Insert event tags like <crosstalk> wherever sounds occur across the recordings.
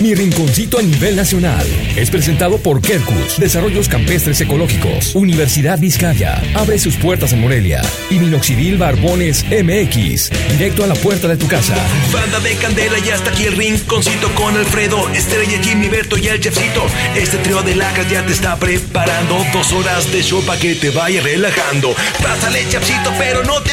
Mi rinconcito a nivel nacional. Es presentado por Kerkus, Desarrollos Campestres Ecológicos, Universidad Vizcaya. Abre sus puertas en Morelia. Y Minoxidil Barbones MX. Directo a la puerta de tu casa. Banda de candela y hasta aquí el rinconcito con Alfredo, Estrella, Jimmy, Berto y el chefcito. Este trío de lacas ya te está preparando dos horas de show para que te vaya relajando. Pásale, chefcito, pero no te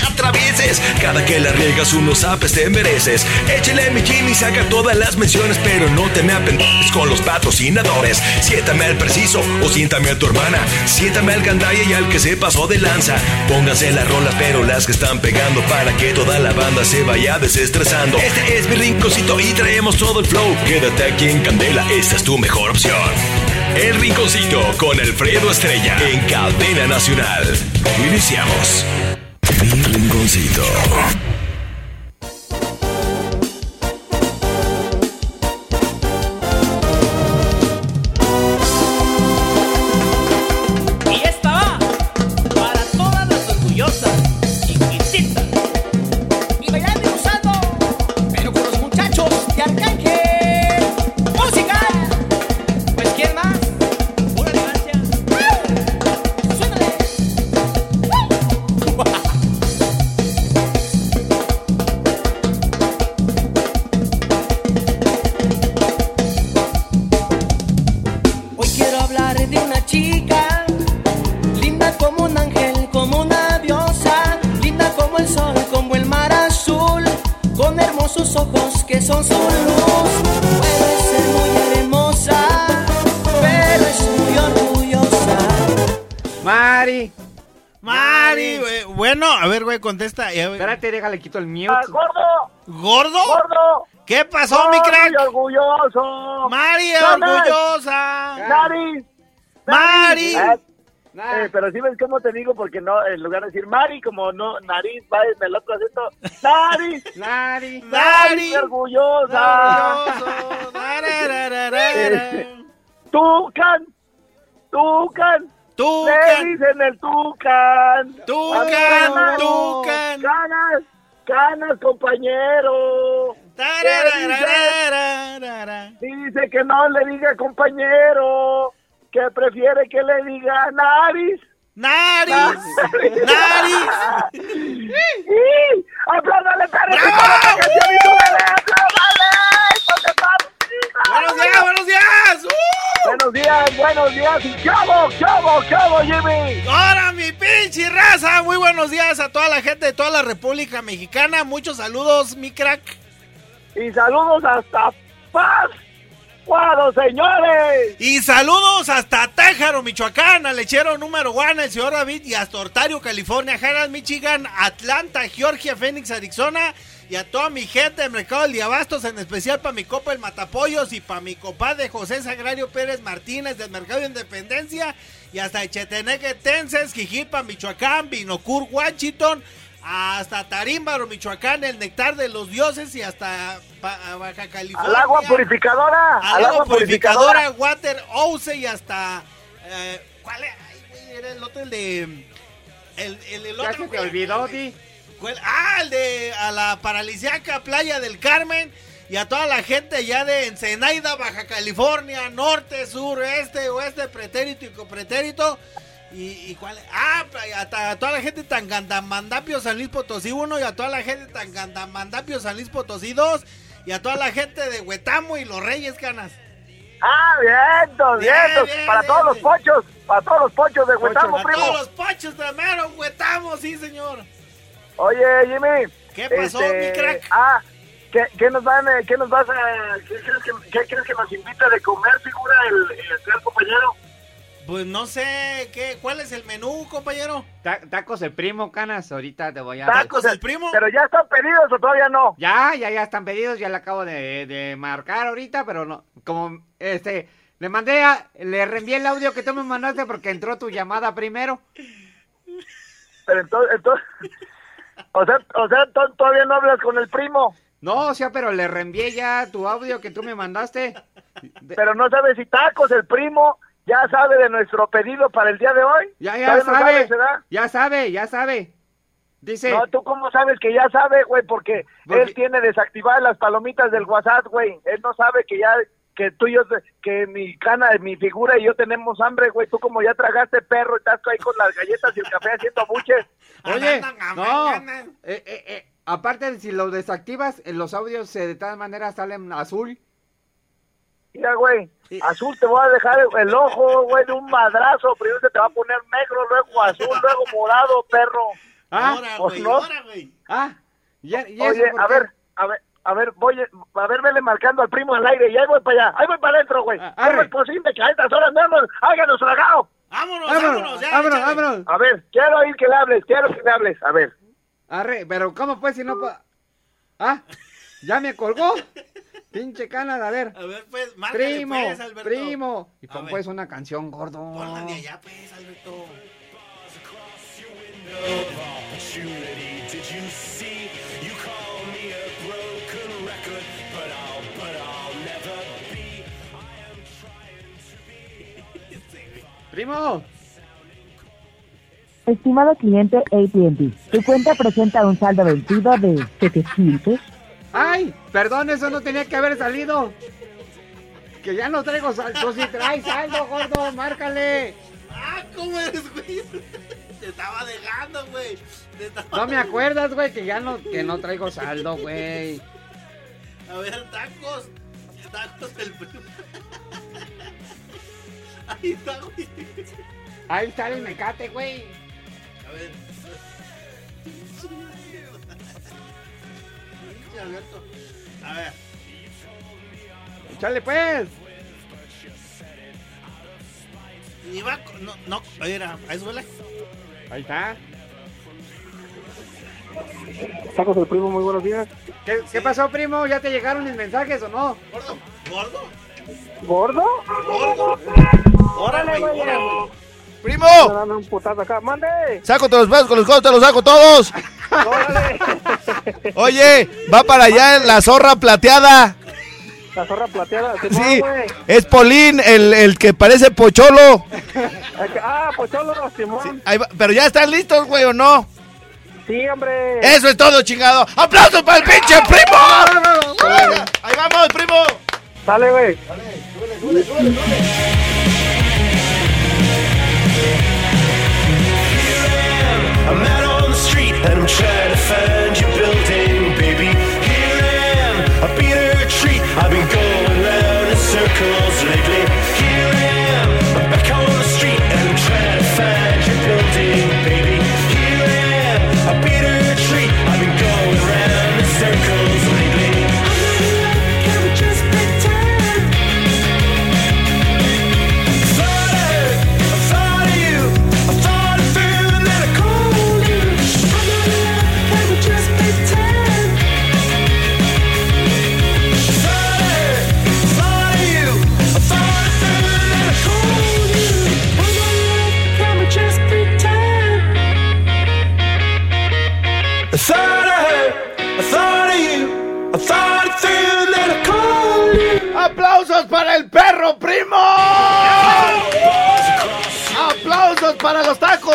Cada que la riegas unos apes te mereces. Échale mi Jimmy, saca todas las menciones, pero no te me apendes con los patrocinadores. Siéntame al preciso o siéntame a tu hermana. Siéntame al gandaya y al que se pasó de lanza. Pónganse las rolas, pero las que están pegando para que toda la banda se vaya desestresando. Este es mi rinconcito y traemos todo el flow. Quédate aquí en Candela, esta es tu mejor opción. El Rinconcito con Alfredo Estrella en Cadena Nacional. Iniciamos. Rinconcito. Eh, déjale, quito el mute. Ah, gordo, ¿Gordo? gordo. ¿Qué pasó, mi crack? Orgulloso. Mari, orgullosa. Nari. Mari. Nah. eh, pero sí ves cómo te digo, porque no, en lugar de decir Mari, como no, nariz, va en el otro acento, Nari, Nari. Mari. qué orgullosa. Orgulloso. Dararararara. Tucan, Tucan, Tú, le dicen el Tucan. tú, A ver, can, canas, tú, can. Canas, canas, compañero. Tarararararara. Dice que no le diga compañero, que prefiere que le diga nariz. Nariz. Nariz. <laughs> Buenos días, buenos días. ¡Uh! Buenos días, buenos días. ¿Y qué hago? ¿Qué hago? ¿Qué hago, Jimmy? Ahora mi pinche raza, muy buenos días a toda la gente de toda la República Mexicana, muchos saludos, mi crack. Y saludos hasta Paz, señores. Y saludos hasta Tájaro, Michoacán, al lechero número uno, el señor David, y hasta Ontario, California, Harald, Michigan, Atlanta, Georgia, Phoenix, Arizona, y a toda mi gente del Mercado del Diabastos, en especial para mi copa el Matapollos y para mi compadre José Sagrario Pérez Martínez del Mercado de Independencia, y hasta Echeteneque, Tenses, Jijipa, Michoacán, Binocur, Washington, hasta Tarímbaro, Michoacán, el Nectar de los Dioses, y hasta Pa- Baja California. Al agua purificadora. Al agua purificadora, Water Ouse y hasta. eh, ¿Cuál era? Ay, era el otro, el de. El, el, el Ya otro. se te olvidó, Di. ¿Cuál? Ah, el de. A la paralisiaca Playa del Carmen. Y a toda la gente ya de Ensenaida, Baja California, norte, sur, este, oeste, pretérito y copretérito. ¿Y, y cuál? Ah, a, a toda la gente tan Gandamandapio San Luis Potosí 1 y a toda la gente tan Gandamandapio San Luis Potosí 2 y a toda la gente de Huetamo y Los Reyes Canas. Ah, vientos, Bien, vientos. bien, Para bien, todos los pochos, para todos los pochos de Huetamo, primo. todos los pochos primero, Huetamo, sí señor. Oye, Jimmy. ¿Qué pasó, este, mi crack? Ah, ¿qué, qué nos van, eh, qué nos vas a, qué crees que, qué crees que nos invita de comer, figura, el, el compañero? Pues no sé, ¿qué, ¿cuál es el menú, compañero? Ta- tacos el primo, canas. Ahorita te voy a. ¿Tacos el primo? ¿Pero ya están pedidos o todavía no? Ya, ya, ya están pedidos. Ya le acabo de, de marcar ahorita, pero no. Como, este. Le mandé a. Le reenvié el audio que tú me mandaste porque entró tu llamada primero. Pero entonces, entonces o sea, o sea, to- todavía no hablas con el primo, No, o sea, pero le reenvié ya tu audio que tú me mandaste. Pero no sabes si tacos, el primo ya sabe de nuestro pedido para el día de hoy. Ya, ya ¿Todavía no sabe. Ya sabe, ya sabe. Dice. No, ¿tú cómo sabes que ya sabe, güey? Porque, Porque- él tiene desactivadas las palomitas del WhatsApp, güey. Él no sabe que ya, que tú y yo, que mi cana, mi figura y yo tenemos hambre, güey. Tú como ya tragaste perro y estás ahí con las galletas y el café haciendo buches. Oye, no. eh, eh, eh, aparte, si lo desactivas, en los audios eh, de tal manera salen azul. Mira, güey, azul te voy a dejar el ojo, güey, de un madrazo. Primero te va a poner negro, luego azul, <laughs> luego morado, perro. Ah, Ahora, pues güey, no. ahora, güey. ah. ¿Y, y eso Oye, a ver, a ver, a ver, voy, a ver, vele marcando al primo al aire y ahí voy para allá, ahí voy para adentro, güey. Ah, ¿Cómo arre. es posible que a estas horas no hemos, háganos tragado? Vámonos, Vámonos, vámonos, ya. vámonos, vámonos. A ver, quiero oír que le hables, quiero que le hables, a ver. Arre, pero ¿cómo pues si no puedo? Ah, ya me colgó. Pinche canal, a ver. A ver, pues, márcale, Primo, pues, Alberto. primo. Y pon pues una canción gordo. Ponla de allá, pues, Alberto. Primo. Estimado cliente AT&T, tu cuenta presenta un saldo vencido de 700. Ay, perdón, eso no tenía que haber salido. Que ya no traigo saldo. Si traes saldo, gordo, márcale. Ah, ¿cómo eres, güey? Te estaba dejando, güey. Te estaba- No me acuerdas, güey, que ya no, que no traigo saldo, güey. A ver, tacos. Tacos del primo. Ahí está, güey. Ahí está el mecate, güey. A ver. Alberto. A ver. Échale pues. Ni va. No, no. Mira, ahí suele. Ahí está. Tacos del primo, muy buenos días. ¿Qué, qué pasó, primo? ¿Ya te llegaron mis mensajes o no? Gordo. Gordo. ¿Gordo? Gordo. Órale, güey. ¡Primo! dando un putazo acá, mande. ¡Sácote los pedos con los codos, te los saco todos! Órale. Oye, va para allá la zorra plateada. La zorra plateada. Sí, es Polín, el, el que parece pocholo. Ah, pocholo, Simón. Ahí va- pero ya están listos, güey, ¿o no? Sí, hombre. Eso es todo, chingado. ¡Aplausos para el pinche primo! Ahí vamos, primo. Sale, güey. Street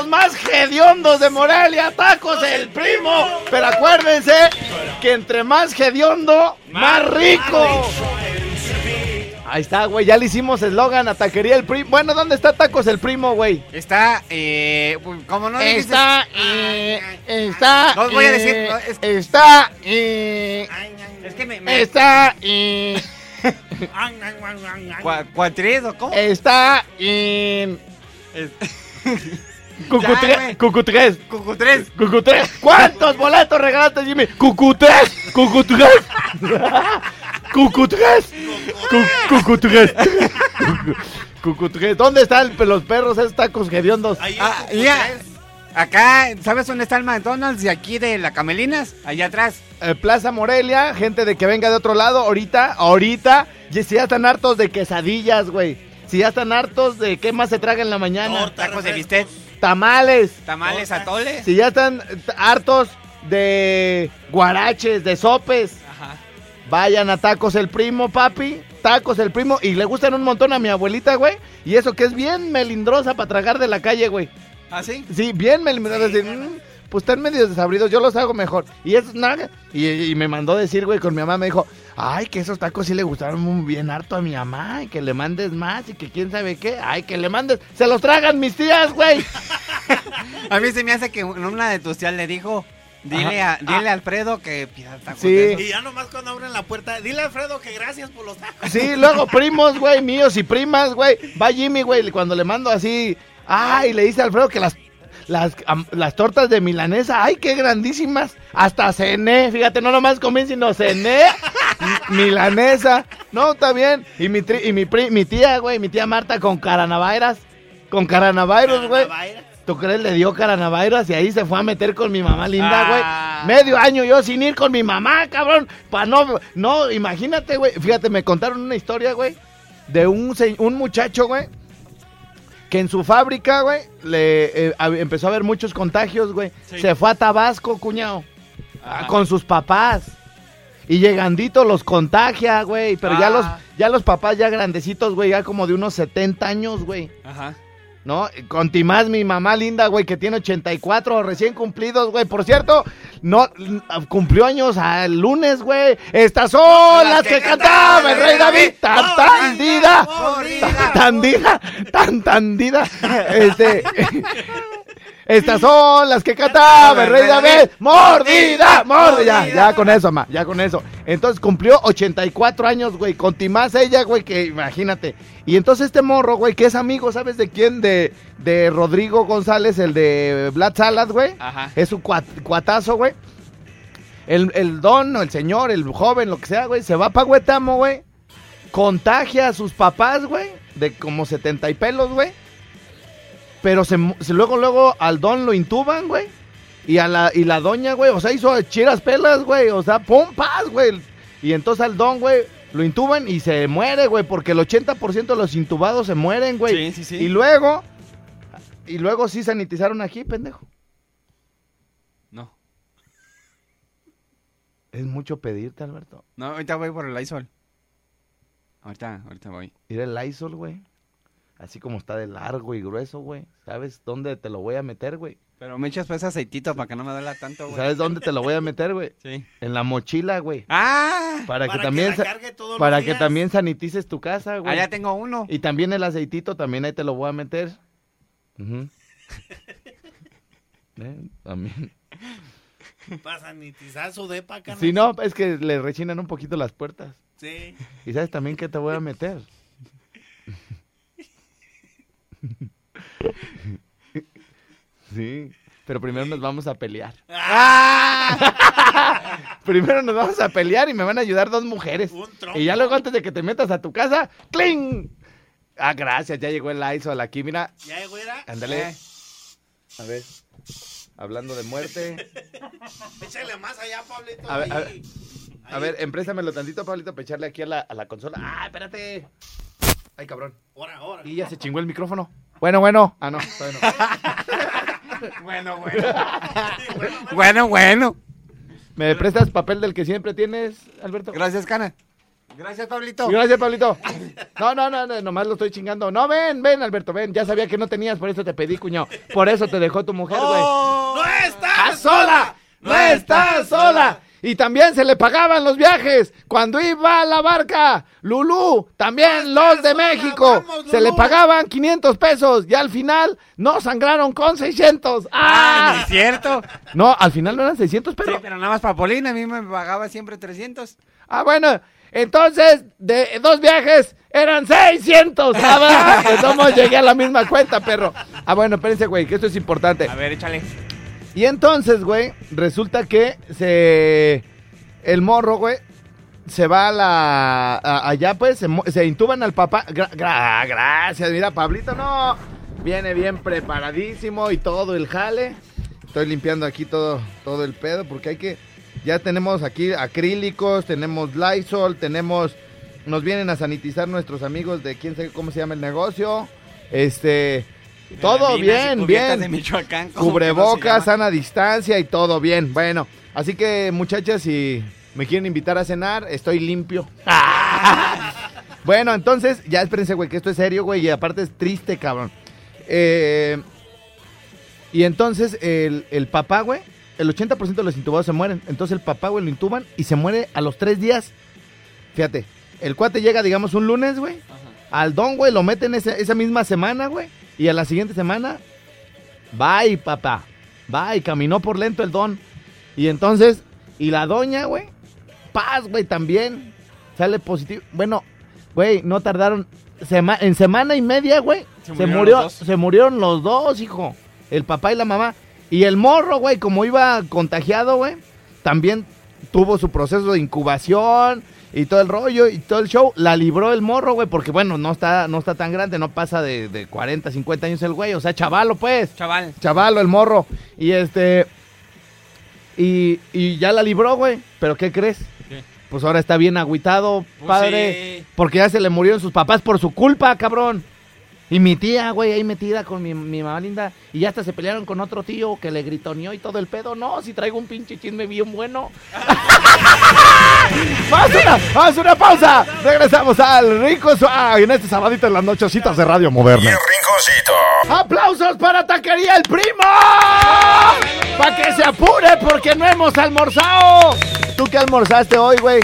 los más hediondos de Morelia! ¡Tacos el primo! Pero acuérdense que entre más hediondo, más rico. Ahí está, güey. Ya le hicimos eslogan a Taquería el Primo. Bueno, ¿dónde está Tacos el Primo, güey? Está, eh, como no dijiste- Está, eh, está. No os voy a decir, eh, no, es- Está, eh, Es que me... me está, eh, <laughs> cua- ¿Cuatriz o cómo? está en. <laughs> Güey. Cucutres. Cucutres. Cucutres. ¿Cuántos boletos regalaste, Jimmy? Cucutres. Cucutres. <laughs> Cucutres. Cu- Cucutres. <laughs> Cucutres. ¿Dónde están los perros esos tacos hediondos? Ahí Ah. Acá, ¿sabes dónde está el McDonald's? De aquí de la Camelinas, allá atrás. Eh, Plaza Morelia, gente de que venga de otro lado, ahorita, ahorita, y si ya están hartos de quesadillas, güey. Si ya están hartos de qué más se traga en la mañana. Torta, Tacos de bistec, Tamales. tamales, atoles. Si ya están hartos de guaraches, de sopes. Ajá. Vayan a Tacos el Primo, papi. Tacos el Primo. Y le gustan un montón a mi abuelita, güey. Y eso que es bien melindrosa para tragar de la calle, güey. ¿Ah, sí? Sí, bien melindrosa. Sí, decir, claro. "Mm, pues están medio desabridos, yo los hago mejor. Y es nada. Y, y me mandó decir, güey, con mi mamá me dijo, Ay, que esos tacos sí le gustaron muy bien harto a mi mamá y que le mandes más y que quién sabe qué. Ay, que le mandes. Se los tragan mis tías, güey. <laughs> A mí se me hace que una de tus tías le dijo, dile a, dile a Alfredo que pida tacos. Sí. de esos". Y ya nomás cuando abren la puerta, dile a Alfredo que gracias por los tacos. Sí, luego <laughs> primos, güey, míos y primas, güey. Va Jimmy, güey, cuando le mando así. Ay, le dice a Alfredo que las, las, am- las tortas de milanesa, ay, qué grandísimas. Hasta cené, fíjate, no nomás comí, sino cené. Milanesa. No, está bien. Y mi, tri- y mi, pri- mi tía, güey, mi tía Marta con caranavairas. Con caranavairos, güey. ¿Tú crees? Le dio caranavairas y ahí se fue a meter con mi mamá linda, güey. Ah. Medio año yo sin ir con mi mamá, cabrón. Pa' no, no, imagínate, güey. Fíjate, me contaron una historia, güey, de un, un muchacho, güey, que en su fábrica, güey, le eh, empezó a haber muchos contagios, güey. Sí. Se fue a Tabasco, cuñado, ah, con sus papás. Y llegandito los contagia, güey. Pero ya, Ah. los, ya los papás ya grandecitos, güey, ya como de unos 70 años, güey. Ajá. ¿no? Con Timás, mi mamá linda, güey, que tiene 84 recién cumplidos, güey. Por cierto, no cumplió años el lunes, güey. Estas son las que cantaba el rey David. Tan tandida. Tan tandida. Tan tandida. Este. Estas son las que cantaba el rey David. Mordida, mordida. Ya, ya con eso, ma, ya con eso. Entonces cumplió 84 años, güey. Con Timás ella, güey, que imagínate. Y entonces este morro, güey, que es amigo, ¿sabes de quién? De, de Rodrigo González, el de Black Salad, güey. Ajá. Es su cuat- cuatazo, güey. El, el don, el señor, el joven, lo que sea, güey, se va pa' Huetamo, güey. Contagia a sus papás, güey, de como 70 y pelos, güey. Pero se, se- luego, luego al don lo intuban, güey. Y a la, y la doña, güey, o sea, hizo chiras pelas, güey. O sea, pum, paz, güey. Y entonces al don, güey, lo intuban y se muere, güey. Porque el 80% de los intubados se mueren, güey. Sí, sí, sí. Y luego, y luego sí sanitizaron aquí, pendejo. No. Es mucho pedirte, Alberto. No, ahorita voy por el Lysol. Ahorita, ahorita voy. Ir el Lysol, güey. Así como está de largo y grueso, güey. ¿Sabes dónde te lo voy a meter, güey? Pero me echas pues aceitito para que no me duela tanto, güey. ¿Sabes dónde te lo voy a meter, güey? Sí. En la mochila, güey. ¡Ah! Para, Para que que también la sa- cargue todos los para que días. también sanitices tu casa, güey. Allá tengo uno. Y también el aceitito, también ahí te lo voy a meter. <laughs> Eh, También. Para sanitizar su depa, carnal. Si no, es que le rechinan un poquito las puertas. Sí. ¿Y sabes también qué te voy a meter? <laughs> Sí, pero primero nos vamos a pelear. <laughs> primero nos vamos a pelear y me van a ayudar dos mujeres. Un. Y ya luego antes de que te metas a tu casa, ¡cling! Ah, gracias, ya llegó el Lysol aquí, mira. Ya, güera. Ándale. A ver, hablando de muerte. <laughs> Échale más allá, Pablito. A ver, a ver. A ver, emprésamelo tantito, Pablito, para echarle aquí a la, a la consola. ¡Ah, espérate! Ay, cabrón. Ahora, ahora. Y ya se chingó el micrófono. Bueno, bueno. Ah, no, todavía no. <laughs> Bueno, bueno. bueno, bueno. ¿Me prestas papel del que siempre tienes, Alberto? Gracias, Cana. Gracias, Pablito. Gracias, Pablito. No, no, no, no, nomás lo estoy chingando. No, ven, ven, Alberto, ven. Ya sabía que no tenías, por eso te pedí, cuñado. Por eso te dejó tu mujer, güey. ¡No estás ¡Estás sola! ¡No estás sola! Y también se le pagaban los viajes cuando iba a la barca. Lulú, también los de México. Se le pagaban 500 pesos y al final no sangraron con 600. Ah, ¡Ah! es cierto. No, al final no eran 600, Sí, pero... pero nada más para Polina, a mí me pagaba siempre 300. Ah, bueno, entonces de dos viajes eran 600. Ah, modos llegué a la misma cuenta, perro. Ah, bueno, espérense, güey, que esto es importante. A ver, échale. Y entonces, güey, resulta que se. El morro, güey, se va a la. allá, pues, se, intuban al papá. Gra- gracias, mira, Pablito, no. Viene bien preparadísimo y todo el jale. Estoy limpiando aquí todo, todo el pedo porque hay que. Ya tenemos aquí acrílicos, tenemos Lysol, tenemos. Nos vienen a sanitizar nuestros amigos de quién sabe cómo se llama el negocio. Este. Todo bien, bien. de Michoacán. ¿cómo que no se Cubrebocas, sana distancia y todo bien. Bueno, así que muchachas, si me quieren invitar a cenar, estoy limpio. <laughs> bueno, entonces, ya espérense, güey, que esto es serio, güey, y aparte es triste, cabrón. Eh, y entonces, el, el papá, güey, el 80% de los intubados se mueren. Entonces, el papá, güey, lo intuban y se muere a los tres días. Fíjate, el cuate llega, digamos, un lunes, güey. Al don, güey, lo meten esa, esa misma semana, güey. Y a la siguiente semana, bye, papá. Bye, caminó por lento el don. Y entonces, y la doña, güey, paz, güey, también. Sale positivo. Bueno, güey, no tardaron. sema- en semana y media, güey. Se Se, murieron murió, los dos. se murieron los dos, hijo. El papá y la mamá. Y el morro, güey, como iba contagiado, güey, también tuvo su proceso de incubación y todo el rollo y todo el show. La libró el morro, güey, porque bueno, no está, no está tan grande, no pasa de, de 40, 50 años el güey. O sea, chavalo, pues. Chaval. Chavalo, el morro. Y este. Y, y ya la libró, güey. ¿Pero qué crees? ¿Qué? Pues ahora está bien agüitado, Pues padre. sí. Porque ya se le murieron sus papás por su culpa, cabrón. Y mi tía, güey, ahí metida con mi, mi mamá linda. Y ya hasta se pelearon con otro tío que le gritoneó y todo el pedo. No, si traigo un pinche chisme bien bueno. <laughs> ¡Vamos una, vamos una pausa! Regresamos al Rico Suave en este sabadito en las nochecitas de Radio Moderna. Rinconcito. ¡Aplausos para Taquería El Primo! ¡Para que se apure porque no hemos almorzado! ¿Tú qué almorzaste hoy, güey?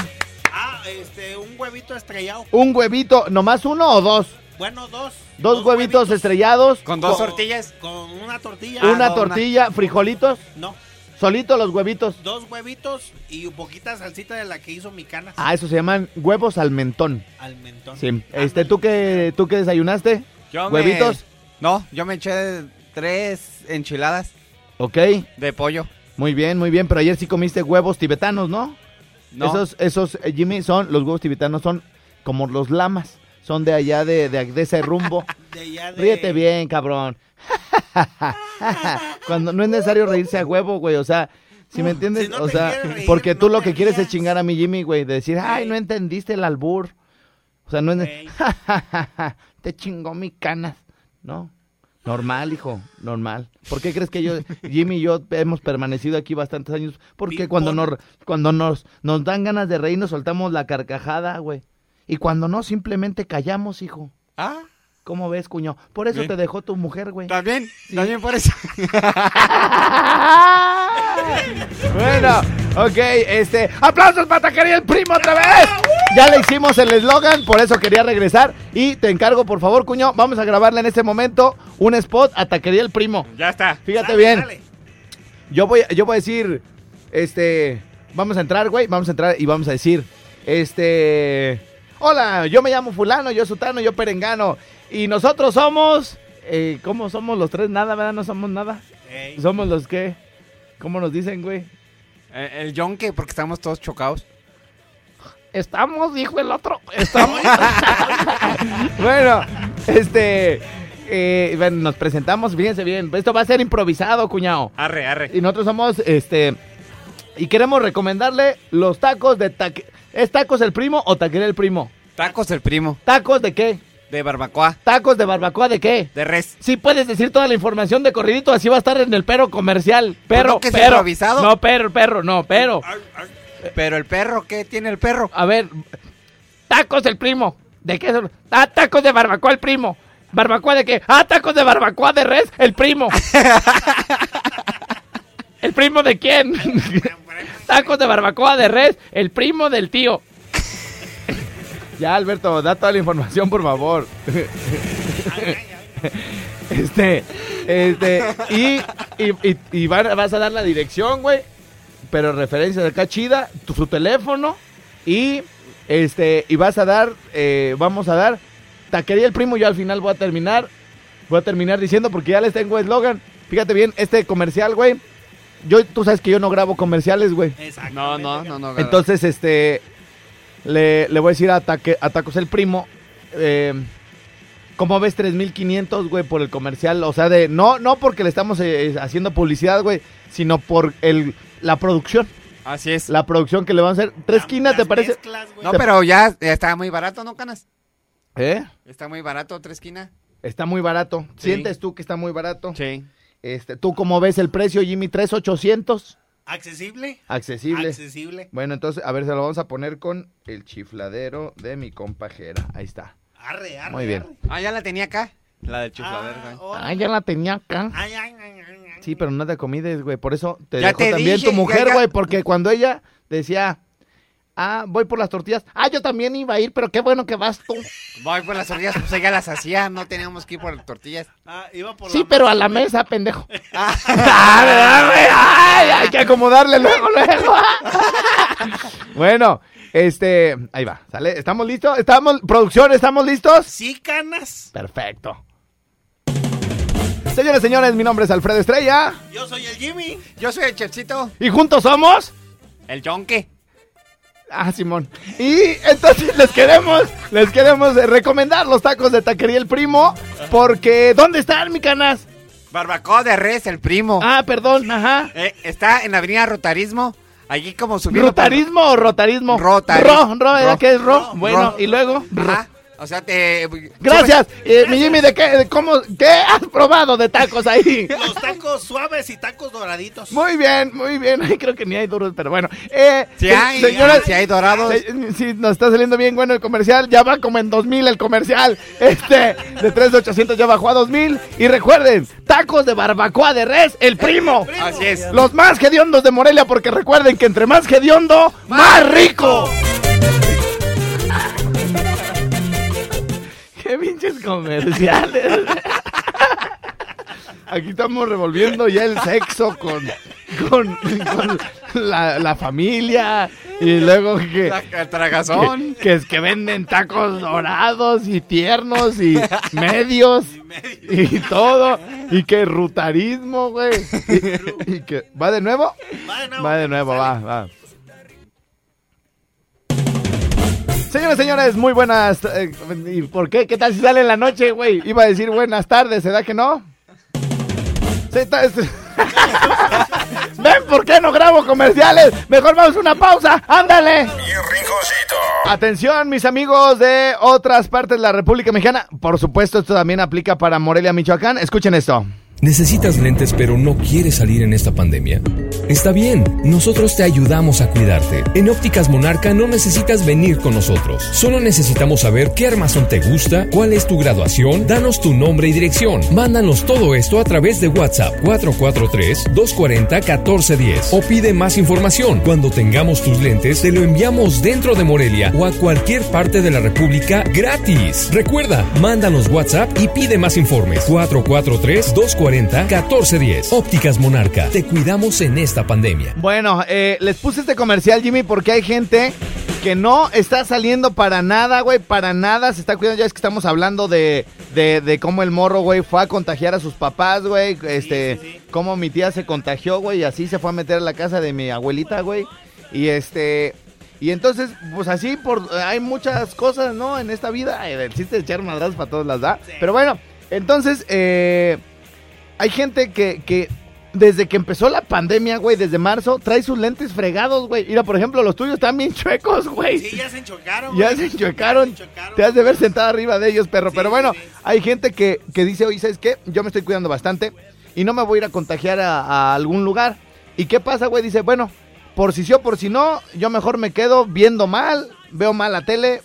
Ah, este, un huevito estrellado. ¿Un huevito, nomás uno o dos? Bueno, dos. Dos, huevitos, estrellados, Con dos tortillas. Con una tortilla. una no, tortilla, frijolitos, No, solitos los huevitos. dos huevitos y un poquita salsita de la que hizo mi cana. Ah, eso se llaman huevos al mentón. Al mentón. Sí. Este, ¿tú qué, tú qué desayunaste? Yo me- ¿Huevitos? No, yo me eché tres enchiladas Ok, de pollo. muy bien, muy bien, pero ayer sí comiste huevos tibetanos, ¿no? No. Esos, esos, eh, Jimmy, son, los huevos tibetanos son como los lamas, son de allá de, de, de ese rumbo. <laughs> De allá de- Ríete bien, cabrón. <laughs> Cuando no es necesario reírse a huevo, güey, o sea, si me entiendes, si no o sea, reír, porque tú no lo que quieres es chingar a mi Jimmy, güey, de decir, ay, no entendiste el albur. O sea, no es, Ey. <laughs> te chingó mi canas, ¿no? Normal, hijo, normal. ¿Por qué crees que yo, Jimmy y yo hemos permanecido aquí bastantes años? Porque cuando nos, cuando nos, nos dan ganas de reír, nos soltamos la carcajada, güey. Y cuando no, simplemente callamos, hijo. Ah, ¿Cómo ves, cuño? Por eso Bien. te dejó tu mujer, güey. también, también por eso. <laughs> bueno, ok, este. ¡Aplausos para Taquería el Primo otra vez! Ya le hicimos el eslogan, por eso quería regresar. Y te encargo, por favor, cuño, vamos a grabarle en este momento un spot a Taquería el Primo. Ya está. Fíjate Dale, bien. dale. Yo voy, yo voy a decir, este, vamos a entrar, güey, vamos a entrar y vamos a decir, este, hola, yo me llamo fulano, yo sutano, yo perengano, y nosotros somos, eh, ¿cómo somos los tres? Nada, ¿verdad? No somos nada. Ey. Somos los que, ¿cómo nos dicen, güey? Eh, el yonke, porque estamos todos chocados. Estamos, dijo el otro, estamos. <laughs> bueno, este, eh, bueno, nos presentamos, fíjense bien, esto va a ser improvisado, cuñado. Arre, arre. Y nosotros somos, este, y queremos recomendarle los tacos de taque... ¿Es tacos el primo o taquería el primo? Tacos del primo, ¿Tacos de qué? de barbacoa, ¿Tacos de barbacoa de qué? de res. Sí puedes decir toda la información de corridito, así va a estar en el perro comercial. Perro, no que perro. improvisado? No, perro, perro, no, pero. Pero el perro, ¿qué tiene el perro? A ver, tacos el primo. ¿De qué son? Ah, tacos de barbacoa el primo. ¿Barbacoa de qué? Ah, tacos de barbacoa de res, el primo. <laughs> ¿El primo de quién? <laughs> tacos de barbacoa de res, el primo del tío. <laughs> ya, Alberto, da toda la información, por favor. <laughs> este, este, y, y, y- y van- vas a dar la dirección, güey. Pero referencia de acá chida, tu, su teléfono y este, y vas a dar, eh, vamos a dar, taquería el primo, yo al final voy a terminar, voy a terminar diciendo porque ya les tengo eslogan. Fíjate bien, este comercial, güey. Yo, tú sabes que yo no grabo comerciales, güey. Exactamente. No, no, no, no. Entonces, este, le, le voy a decir a, Taque- a Tacos el Primo, eh, ¿cómo ves 3500, güey, por el comercial? O sea, de, no, no porque le estamos eh, haciendo publicidad, güey, sino por el, la producción. Así es. La producción que le van a hacer. ¿Tres La- quinas te parece? mezclas. No, pero ya está muy barato, ¿no, Canas? ¿Eh? Está muy barato, tres quinas. Está muy barato. Sí. ¿Sientes tú que está muy barato? Sí. Este, ¿Tú cómo ves el precio, Jimmy? ¿3800? ¿Accesible? Accesible. Accesible. Bueno, entonces, a ver, se lo vamos a poner con el chifladero de mi compajera. Ahí está. Arre, arre. Muy bien. arre. Ah, ya la tenía acá. La del Ah, chifladero, güey. oh. Ah, ya la tenía acá. Ay, ay, ay, ay, ay. Sí, pero no te comides, güey. Por eso te Ya dejó te también dije, tu mujer, güey. Porque cuando ella decía, Ah, voy por las tortillas. Ah, yo también iba a ir, pero qué bueno que vas tú. Voy por las tortillas, pues ella las hacía, no teníamos que ir por las tortillas. Ah, iba por Sí, la pero a la mesa, pendejo. <laughs> <laughs> Ah, ¿verdad, güey? Ay, hay que acomodarle luego, luego. <laughs> bueno, este, ahí va, ¿sale? ¿Estamos listos? ¿Estamos, producción, estamos listos? Sí, canas. Perfecto. Señores, señores, mi nombre es Alfredo Estrella Yo soy el Jimmy. Yo soy el chefcito, y juntos somos... el yonque. Ah, Simón. Y entonces les queremos, les queremos recomendar los tacos de Taquería El Primo, porque ¿dónde están, mi canas? Barbacoa de res, el primo. Ah, perdón, ajá. Eh, está en la avenida Rotarismo, allí como subiendo... por- ¿Rotarismo o rotarismo? Rotarismo. Ro, ro, ¿verdad Ro. que es ro? Bueno, y luego... Ajá, o sea, te... Gracias, eh, mi Jimmy, ¿de qué, de cómo, qué has probado de tacos ahí? Los tacos suaves y tacos doraditos. Muy bien, muy bien. Ay, creo que ni hay duros, pero bueno. Eh, Si se- hay, señoras- si hay dorados. se- sí, nos está saliendo bien bueno el comercial. Ya va como en 2000 el comercial. Este, de 3 de 800 ya bajó a 2000. Y recuerden, tacos de barbacoa de res, el primo. Así es. Los más hediondos de Morelia, porque recuerden que entre más hediondo, más rico. Qué pinches comerciales. <laughs> Aquí estamos revolviendo ya el sexo con, con, con la, la familia y luego que, La- tragazón. que, que es que venden tacos dorados y tiernos y medios y todo y que rutarismo, güey. Y, y que va de nuevo. Va de nuevo. Va de nuevo, va, va. Señores, señores, muy buenas. eh, ¿Y por qué? ¿Qué tal si sale en la noche, güey? Iba a decir buenas tardes, ¿verdad que no? <laughs> Ven, ¿por qué no grabo comerciales? Mejor vamos a una pausa. ¡Ándale! Atención, mis amigos de otras partes de la República Mexicana. Por supuesto, esto también aplica para Morelia, Michoacán. Escuchen esto. ¿Necesitas lentes pero no quieres salir en esta pandemia? Está bien, nosotros te ayudamos a cuidarte. En Ópticas Monarca no necesitas venir con nosotros. Solo necesitamos saber qué armazón te gusta, cuál es tu graduación, danos tu nombre y dirección. Mándanos todo esto a través de WhatsApp 443-240-1410 o pide más información. Cuando tengamos tus lentes, te lo enviamos dentro de Morelia o a cualquier parte de la República gratis. Recuerda, mándanos WhatsApp y pide más informes. 443-240-1410. Ópticas Monarca, te cuidamos en esta pandemia. Bueno, eh, les puse este comercial, Jimmy, porque hay gente que no está saliendo para nada, güey, para nada. Se está cuidando, ya es que estamos hablando de, de, de cómo el morro, güey, fue a contagiar a sus papás, güey. Este, sí, sí. cómo mi tía se contagió, güey, y así se fue a meter a la casa de mi abuelita, güey. Y este... Y entonces, pues así, por hay muchas cosas, ¿no? En esta vida. Eh, El chiste de echar madrazos para todos las da. Pero bueno, entonces, eh, hay gente que, que desde que empezó la pandemia, güey, desde marzo, trae sus lentes fregados, güey. Mira, por ejemplo, los tuyos están bien chuecos, güey. Sí, ya se enchocaron. Ya se enchuecaron. Te has de ver sentado arriba de ellos, perro. Sí, Pero bueno, sí, sí. hay gente que, que dice, oye, ¿sabes qué? Yo me estoy cuidando bastante y no me voy a ir a contagiar a, a algún lugar. ¿Y qué pasa, güey? Dice, bueno, por si sí o por si no, yo mejor me quedo viendo mal, veo mal la tele,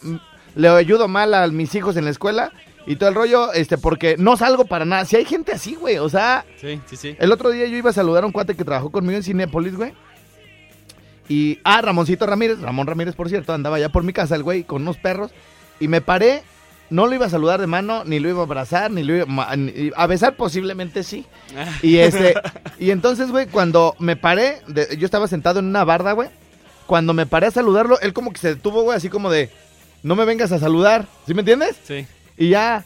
le ayudo mal a mis hijos en la escuela y todo el rollo, este, porque no salgo para nada. Si hay gente así, güey, o sea, Sí, sí, sí. el otro día yo iba a saludar a un cuate que trabajó conmigo en Cinépolis, güey. Y, ah, Ramoncito Ramírez, Ramón Ramírez, por cierto, andaba allá por mi casa el güey con unos perros. Y me paré, no lo iba a saludar de mano, ni lo iba a abrazar, ni lo iba ni- a besar, posiblemente sí. <laughs> Y este, y entonces, güey, cuando me paré, de- yo estaba sentado en una barda, güey. Cuando me paré a saludarlo, él como que se detuvo, güey, así como de, no me vengas a saludar, ¿sí me entiendes? Sí. Y ya,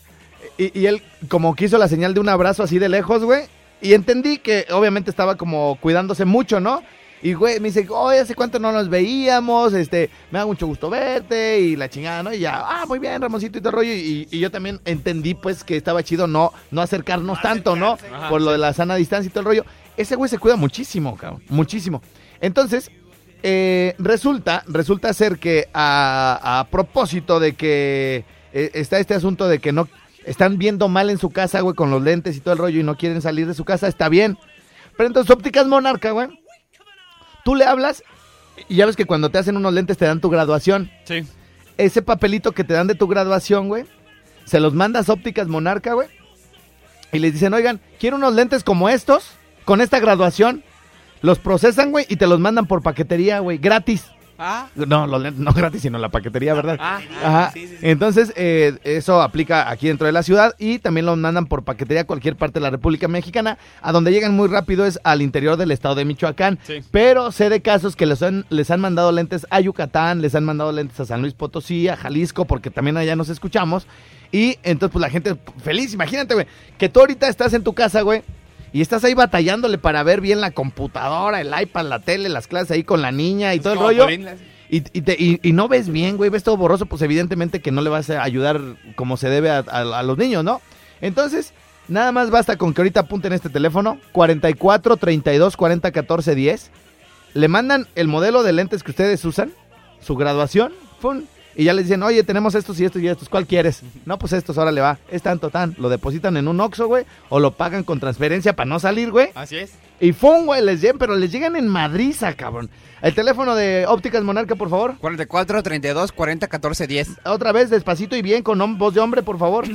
y, y él como que hizo la señal de un abrazo así de lejos, güey. Y entendí que obviamente estaba como cuidándose mucho, ¿no? Y, güey, me dice, oye, ¿hace cuánto no nos veíamos? Este, me da mucho gusto verte y la chingada, ¿no? Y ya, ah, muy bien, Ramoncito y todo el rollo. Y, y yo también entendí, pues, que estaba chido no, no acercarnos tanto, ¿no? Ajá, Por lo de la sana distancia y todo el rollo. Ese güey se cuida muchísimo, cabrón, muchísimo. Entonces, eh, resulta, resulta ser que a, a propósito de que eh, está este asunto de que no están viendo mal en su casa, güey, con los lentes y todo el rollo y no quieren salir de su casa, está bien. Pero entonces ópticas monarca, güey. Tú le hablas y ya ves que cuando te hacen unos lentes te dan tu graduación. Sí. Ese papelito que te dan de tu graduación, güey, se los mandas ópticas monarca, güey. Y les dicen, oigan, quiero unos lentes como estos, con esta graduación. Los procesan, güey, y te los mandan por paquetería, güey, gratis. Ah. No, los lentes no gratis, sino la paquetería, ¿verdad? Ah, Ajá. sí, sí, sí. Entonces, eh, eso aplica aquí dentro de la ciudad y también lo mandan por paquetería a cualquier parte de la República Mexicana. A donde llegan muy rápido es al interior del estado de Michoacán. Pero sé de casos que les han, les han mandado lentes a Yucatán, les han mandado lentes a San Luis Potosí, a Jalisco, porque también allá nos escuchamos. Y entonces, pues la gente feliz. Imagínate, güey, que tú ahorita estás en tu casa, güey. Y estás ahí batallándole para ver bien la computadora, el iPad, la tele, las clases ahí con la niña y todo el rollo. Y, y te- y- y no ves bien, güey, ves todo borroso, pues evidentemente que no le vas a ayudar como se debe a, a- a los niños, ¿no? Entonces, nada más basta con que ahorita apunten este teléfono, 44 32 40 14 10. Le mandan el modelo de lentes que ustedes usan, su graduación, ¡fum! Y ya les dicen, oye, tenemos estos y estos y estos, ¿cuál quieres? No, pues estos, ahora le va, es tanto, tan. Lo depositan en un Oxxo, güey, o lo pagan con transferencia para no salir, güey. Así es. Y fum, güey, les llegan, pero les llegan en madriza, cabrón. El teléfono de Ópticas Monarca, por favor. 44, 32, 40, 14, 10. Otra vez, despacito y bien, con voz de hombre, por favor.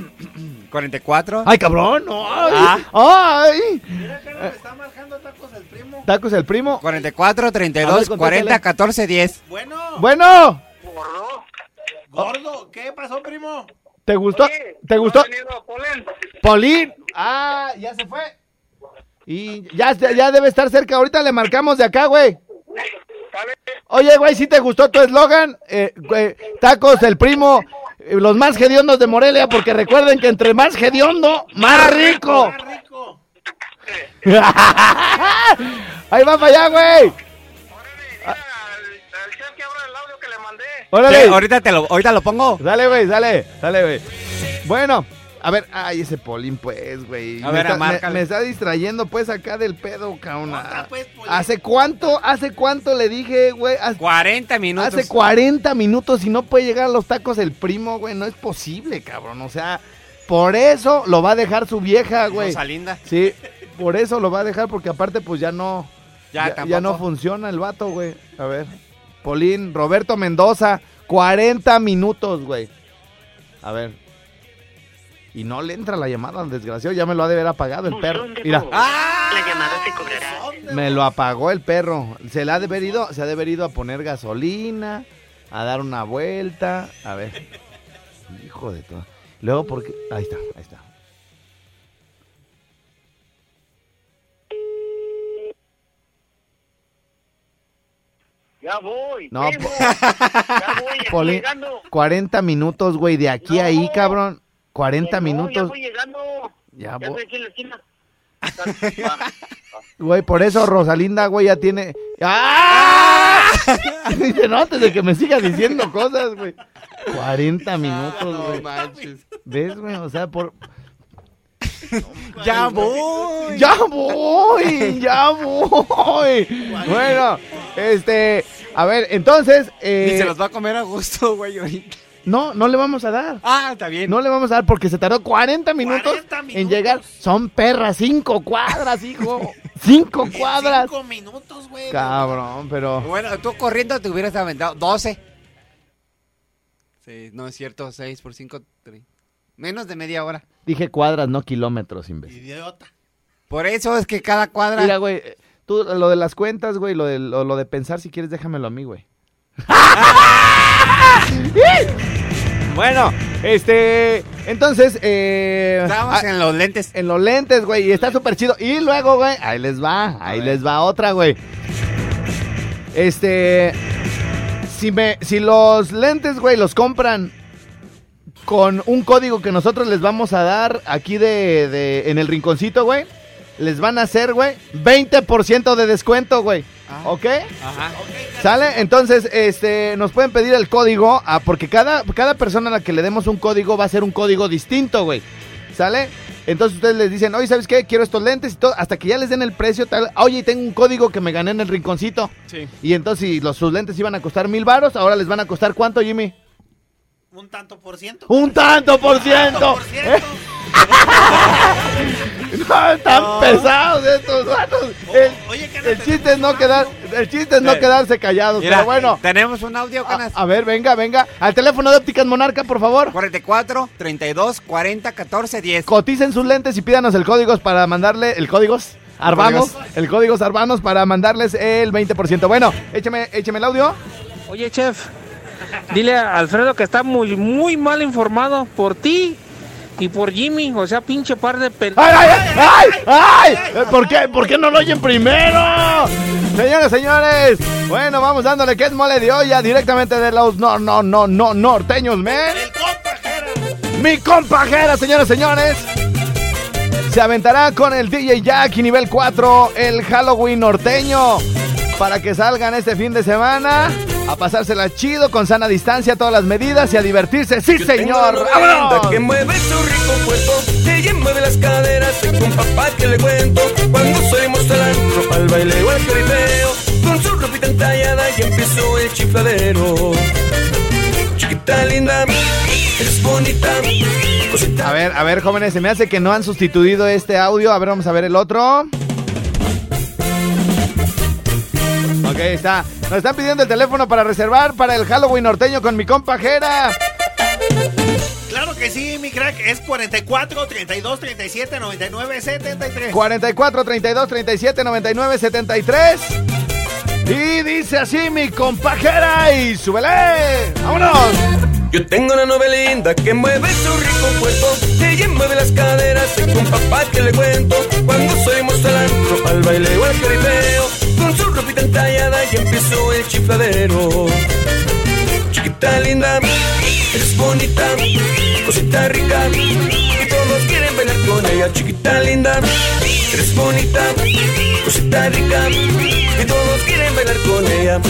44. ¡Ay, cabrón! ¡Ay! Ah. ¡Ay! Mira, cara, me está marcando tacos el primo. Tacos el primo. 44, A ver, 32, contéstale. 40, 14, 10. Bueno, Bueno, gordo, ¿qué pasó, primo? ¿te gustó? ¿Te gustó? Polín. Ah, ya se fue. Y ya, ya debe estar cerca. Ahorita le marcamos de acá, güey. Oye, güey, si te gustó tu eslogan, eh, güey, tacos el primo, eh, los más hediondos de Morelia, porque recuerden que entre más hediondo, más rico. Más rico. <laughs> Ahí va para allá, güey. Órale. ahorita, te lo, ahorita lo pongo. Dale, güey, dale, dale, güey. Bueno, a ver, ay, ese Polín, pues, güey. A me ver, está, me, está distrayendo, pues, acá del pedo, cabrón. Otra, pues, Polín. ¿Hace cuánto, hace cuánto le dije, güey? Hace, 40 minutos. hace 40 minutos y no puede llegar a los tacos el primo, güey. No es posible, cabrón. O sea, por eso lo va a dejar su vieja, güey. Rosalinda. Sí, por eso lo va a dejar, porque aparte, pues, ya no... Ya, ya, tampoco. no funciona el vato, güey. A ver. Polín, Roberto Mendoza, 40 minutos, güey. A ver. Y no le entra la llamada al desgraciado, ya me lo ha de haber apagado el perro. Mira, ¡Ah! La llamada se cobrará. me lo apagó el perro. Se le ha de haber ido, se ha de haber ido a poner gasolina, a dar una vuelta. A ver. Hijo de todo. Luego, porque. Ahí está, ahí está. Ya voy. No, po- <laughs> Ya voy, ya voy Poli- llegando. 40 40 minutos, güey, de aquí a ahí, cabrón. 40 No, minutos. Ya voy llegando. Ya Ya voy. estoy aquí en la esquina. Güey, por eso Rosalinda, güey, ya tiene. ¡Ah! <laughs> Dice, no, antes de que me siga diciendo cosas, güey. 40 minutos, güey. ¿Ves, güey? O sea, por. Ya voy. ¡Ya voy! ¡Ya voy! Bueno, este. A ver, entonces. eh, Y se los va a comer a gusto, güey, ahorita. No, no le vamos a dar. Ah, está bien. No le vamos a dar porque se tardó 40 minutos, 40 en llegar. Son perras, cinco cuadras, hijo. Cinco cuadras. Cinco minutos, güey. Cabrón, pero. Bueno, tú corriendo te hubieras aventado 12. Sí, no es cierto, 6 por 5, menos de media hora. Dije cuadras, no kilómetros, imbécil. Idiota. Por eso es que cada cuadra... Mira, güey, tú lo de las cuentas, güey, lo de, lo, lo de pensar, si quieres, déjamelo a mí, güey. <laughs> bueno, este, entonces, eh, Estábamos ah, en los lentes. en los lentes, güey, y está súper chido. Y luego, güey, ahí les va, ahí les va otra, güey. Este, si me, si los lentes, güey, los compran con un código que nosotros les vamos a dar aquí de, de en el rinconcito, güey, les van a hacer, güey, 20% de descuento, güey. Ah. ¿Ok? Ajá. ¿Sale? Entonces, este, nos pueden pedir el código, ah, porque cada, cada persona a la que le demos un código va a ser un código distinto, güey. ¿Sale? Entonces ustedes les dicen, oye, ¿sabes qué? Quiero estos lentes y todo, hasta que ya les den el precio, tal. Oye, tengo un código que me gané en el rinconcito. Sí. Y entonces, si los, sus lentes iban a costar mil varos, ahora les van a costar cuánto, Jimmy? Un tanto por ciento. ¡Un tanto por ciento! por ciento. <laughs> No, están pesados estos vatos. El, Oye, el chiste es no quedar, el chiste es no Sí. quedarse callados, Mira, pero bueno. tenemos un audio, canas. A, a ver, venga, venga. Al teléfono de Ópticas Monarca, por favor. 44, 32, 40, 14, 10. Coticen sus lentes y pídanos el código para mandarle el código Arbanos, el código Arbanos para mandarles el 20%. Bueno, écheme, écheme el audio. Oye, chef, dile a Alfredo que está muy, muy mal informado por ti y por Jimmy. O sea, pinche par de pen... ¡Ay, ay, ay! ¡Ay! ay! ¿Por qué, ¿Por qué no lo oyen primero? Señores, señores. Bueno, vamos dándole que es mole de olla directamente de los no, no, no, no, norteños, men. Mi compajera, señores, señores. Se aventará con el DJ Jackie nivel 4, el Halloween norteño. Para que salgan este fin de semana a pasársela chido, con sana distancia, todas las medidas y a divertirse. ¡Sí, señor! ¡Vámonos! que mueve su rico cuerpo, ella mueve las caderas, tengo un papá que le cuento, cuando salimos al antro, al baile o al caribeo, con su ropita entallada y empezó el chifladero. Chiquita linda, eres bonita, cosita. A ver, a ver, jóvenes, se me hace que no han sustituido este audio. A ver, vamos a ver el otro. Ok, está. Nos están pidiendo el teléfono para reservar para el Halloween norteño con mi compajera. Claro que sí, mi crack. Es 44 32 37 99 73. 44 32 37 99 73. Y dice así mi compajera y súbele. ¡Vámonos! Yo tengo una novia linda que mueve su rico cuerpo. Ella mueve las caderas, tengo un papá que le cuento. Cuando salimos al antro, al baile o al caribeo, con su ropita entallada y empezó el chifladero. Chiquita linda, eres bonita, cosita rica, y todos quieren bailar con ella. Chiquita linda, eres bonita, cosita rica, y todos quieren bailar con ella.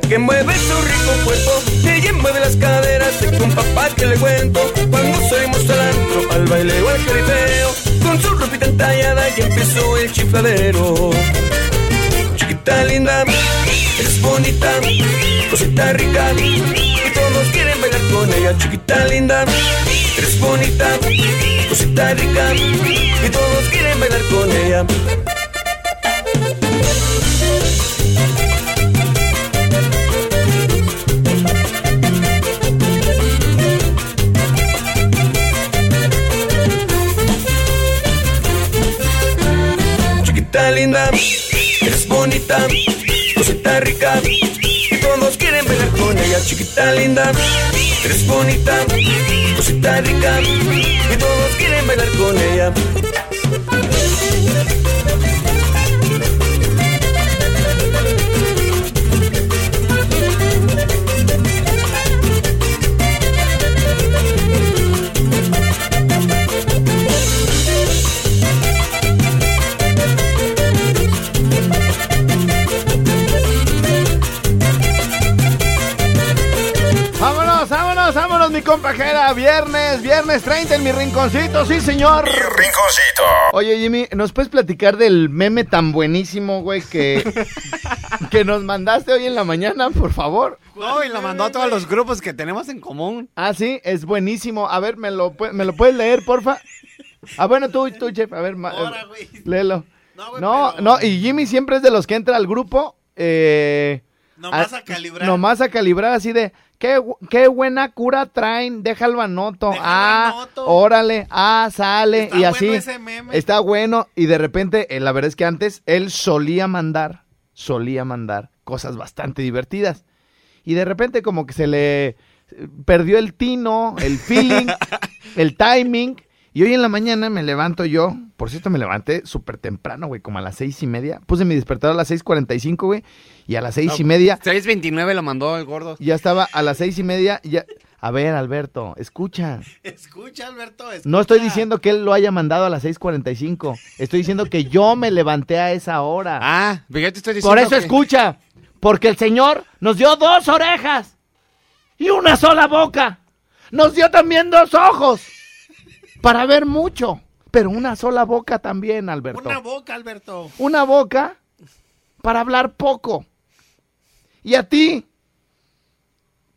Que mueve su rico cuerpo. Ella mueve las caderas, tengo un papá que le cuento. Cuando salimos al antro, al baile o al caribeo, con su ropita entallada y empezó el chifladero. Chiquita linda, eres bonita, cosita rica, y todos quieren bailar con ella. Chiquita linda, eres bonita, cosita rica, y todos quieren bailar con ella. Bonita, cosita rica, y todos quieren bailar con ella. Chiquita linda, eres bonita, cosita rica, y todos quieren bailar con ella. Compajera. Viernes, viernes 30 en mi rinconcito, sí, señor. Rinconcito. Oye, Jimmy, ¿nos puedes platicar del meme tan buenísimo, güey, que, <laughs> que nos mandaste hoy en la mañana, por favor? No, y lo mandó a todos los grupos que tenemos en común. Ah, sí, es buenísimo. A ver, ¿me lo, ¿me lo puedes leer, porfa? Ah, bueno, tú, tú, chef, a ver, Ahora, güey. léelo. No, güey, No, pero- no, y Jimmy siempre es de los que entra al grupo. Eh, Nomás a calibrar. Nomás a calibrar así de, qué, qué buena cura traen, déjalo anoto. Déjalo ah, órale, ah, sale. Está y bueno así. ese meme. Está bueno. Y de repente, eh, la verdad es que antes él solía mandar, solía mandar cosas bastante divertidas. Y de repente como que se le eh, perdió el tino, el feeling, <laughs> el timing. Y hoy en la mañana me levanto yo. Por cierto, me levanté súper temprano, güey, como a las seis y media. Puse mi despertador a las seis cuarenta y cinco, güey. Y a las seis y media 629 lo mandó el gordo. ya estaba a las seis y media. y Ya... A ver, Alberto, escucha. <laughs> Escucha, Alberto. Escucha. No estoy diciendo que él lo haya mandado a las 6:45. Estoy diciendo que yo me levanté a esa hora. Ah, pero yo te estoy diciendo Por eso que- escucha. Porque el Señor nos dio dos orejas y una sola boca. Nos dio también dos ojos para ver mucho. Pero una sola boca también, Alberto. Una boca, Alberto. Una boca para hablar poco. Y a ti,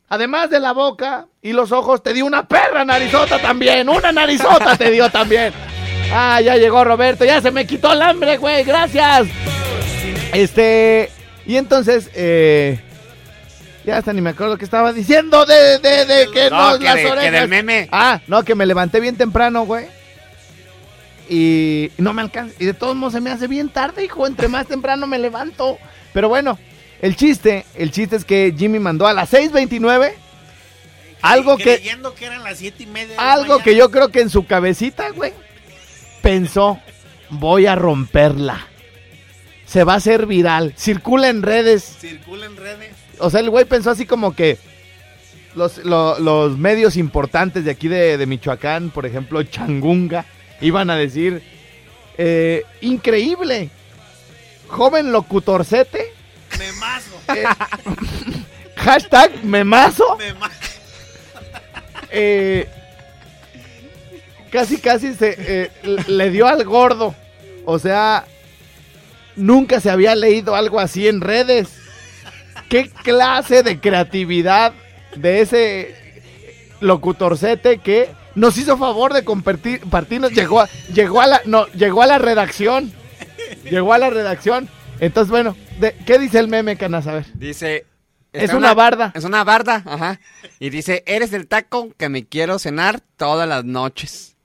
además de la boca y los ojos, te dio una perra narizota también. Una narizota te dio también. Ah, ya llegó Roberto, ya se me quitó el hambre, güey, gracias. Este, y entonces, eh, Ya hasta ni me acuerdo lo que estaba diciendo de, de, de que No, no, que las de- que orejas. del meme. Ah, no, que me levanté bien temprano, güey. Y no me alcanza. Y de todos modos se me hace bien tarde, hijo. Entre más temprano me levanto. Pero bueno, el chiste, el chiste es que Jimmy mandó a las 6.29 algo que, Creyendo que eran las siete y media. de algo que yo creo que en su cabecita, güey, pensó, voy a romperla. Se va a hacer viral. Circula en redes. Circula en redes. O sea, el güey pensó así como que los, lo- los medios importantes de aquí de, de Michoacán, por ejemplo, Changunga, iban a decir, eh, increíble, joven locutorcete, Memazo. Eh, <laughs> hashtag memazo, Memazo. eh, casi casi se eh, le dio al gordo. O sea, nunca se había leído algo así en redes. ¿Qué clase de creatividad de ese locutorcete que nos hizo favor de compartir, partirnos? Llegó a, llegó a la, no, llegó a la redacción. Llegó a la redacción. Entonces, bueno, de- ¿qué dice el meme, Canas? A ver. Dice. Es una barda. Es una barda, ajá. Y dice, eres el taco que me quiero cenar todas las noches.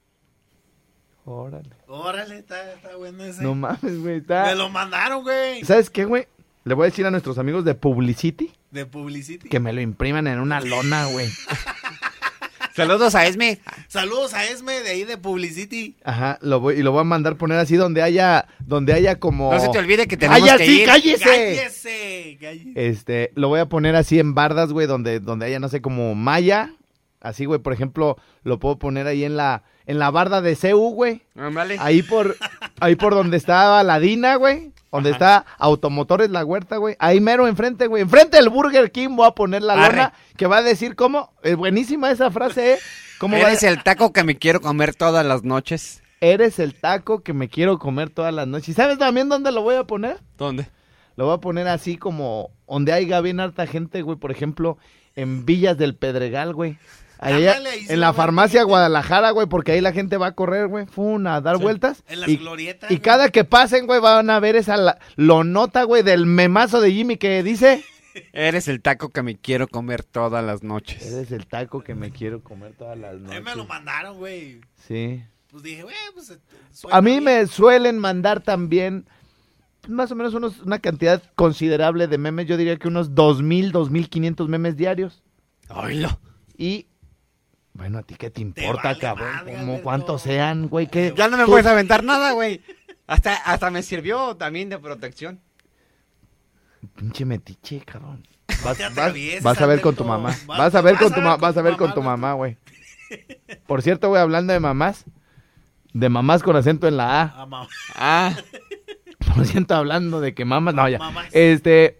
Órale. Órale, está, está bueno ese. No mames, güey. está- Me lo mandaron, güey. ¿Sabes qué, güey? Le voy a decir a nuestros amigos de Publicity De Publicity. que me lo impriman en una lona, güey. <laughs> Saludos a Esme. Saludos a Esme de ahí de Publicity. Ajá, lo voy, y lo voy a mandar poner así donde haya, donde haya como... No se te olvide que tenemos ¡Ay, que sí, ir. cállese! Cállese, cállese. Este, lo voy a poner así en bardas, güey, donde, donde haya, no sé, como malla. Así, güey, por ejemplo, lo puedo poner ahí en la, en la barda de CU, güey. Ándale. Ahí por, ahí por donde está Ladina, güey. Donde está Automotores La Huerta, güey. Ahí mero enfrente, güey. Enfrente del Burger King voy a poner la Arre. lona que va a decir cómo. Es buenísima esa frase, ¿eh? ¿Cómo va a- Eres el taco que me quiero comer todas las noches. Eres el taco que me quiero comer todas las noches. ¿Y sabes también dónde lo voy a poner? ¿Dónde? Lo voy a poner así como donde haya bien harta gente, güey. Por ejemplo, en Villas del Pedregal, güey. Allá, ahí en a la farmacia Guadalajara, güey, porque ahí la gente va a correr, güey, fun, a dar vueltas. En las y, glorietas, y güey. cada que pasen, güey, van a ver esa la- lonota, güey, del memazo de Jimmy que dice... <laughs> Eres el taco que me quiero comer todas las noches. Eres el taco que me quiero comer todas las noches. me lo mandaron, güey. Sí. Pues dije, güey, pues. eh, A mí bien. me suelen mandar también más o menos unos, una cantidad considerable de memes. Yo diría que unos 2.000, 2.500 memes diarios. Oílo. Y, bueno, ¿a ti qué te importa, vale cabrón? madre, ¿Cómo, Alberto. ¿Cuántos sean, güey? ¿Qué? Ya no me Tú- puedes aventar nada, güey. Hasta, hasta me sirvió también de protección. Pinche metiche, cabrón. Vas, te vas- vas a ver con tu mamá. Vas- Vas a ver con tu mamá. Vas a ver con tu mamá, güey. Por cierto, güey, hablando de mamás. De mamás con acento en la A. Ah, Ah, Por cierto, hablando de que mamas, no, ya. Mamás. Este,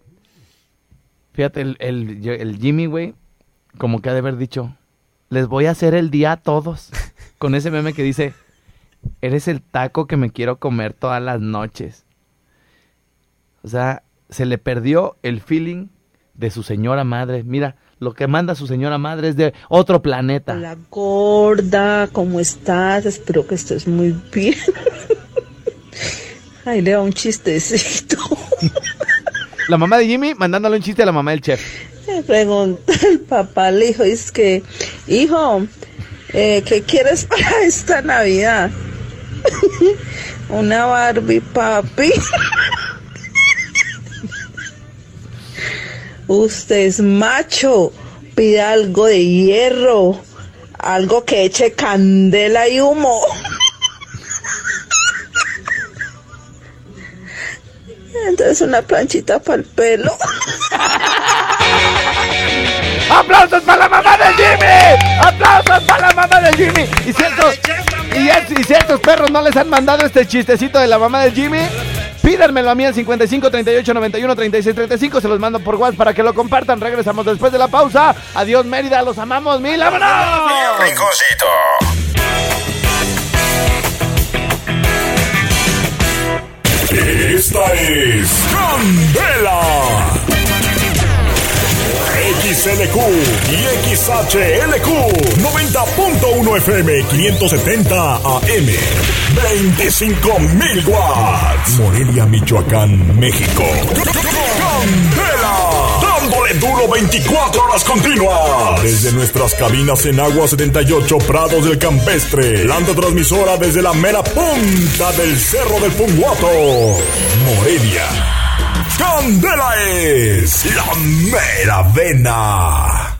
fíjate, el, el, el Jimmy, güey, como que ha de haber dicho, les voy a hacer el día a todos. <laughs> Con ese meme que dice, eres el taco que me quiero comer todas las noches. O sea, se le perdió el feeling de su señora madre. Mira, lo que manda su señora madre es de otro planeta. Hola gorda, ¿cómo estás? Espero que estés muy bien. <laughs> Ay, le da un chistecito. <laughs> La mamá de Jimmy mandándole un chiste a la mamá del chef. Le pregunta el papá al hijo, es que, hijo, eh, ¿qué quieres <laughs> para esta Navidad? <laughs> Una Barbie, papi. <laughs> Usted es macho, pide algo de hierro, algo que eche candela y humo. Entonces una planchita para el pelo. ¡Aplausos para la mamá de Jimmy! ¡Aplausos para la mamá de Jimmy! Y si, estos, y, es- perros no les han mandado este chistecito de la mamá de Jimmy, pídanmelo a mí al 55 38 91 36 35. Se los mando por WhatsApp para que lo compartan. Regresamos después de la pausa. Adiós, Mérida. Los amamos. ¡Mil vámonos! Esta es Candela. XLQ y XHLQ 90.1 FM 570 AM 25.000 watts Morelia, Michoacán, México. Candela dándole duro 24 horas continuas. Desde nuestras cabinas en Agua 78 Prados del Campestre. Planta transmisora desde la mera punta del Cerro del Punguato. Morelia. Candela es la mera vena.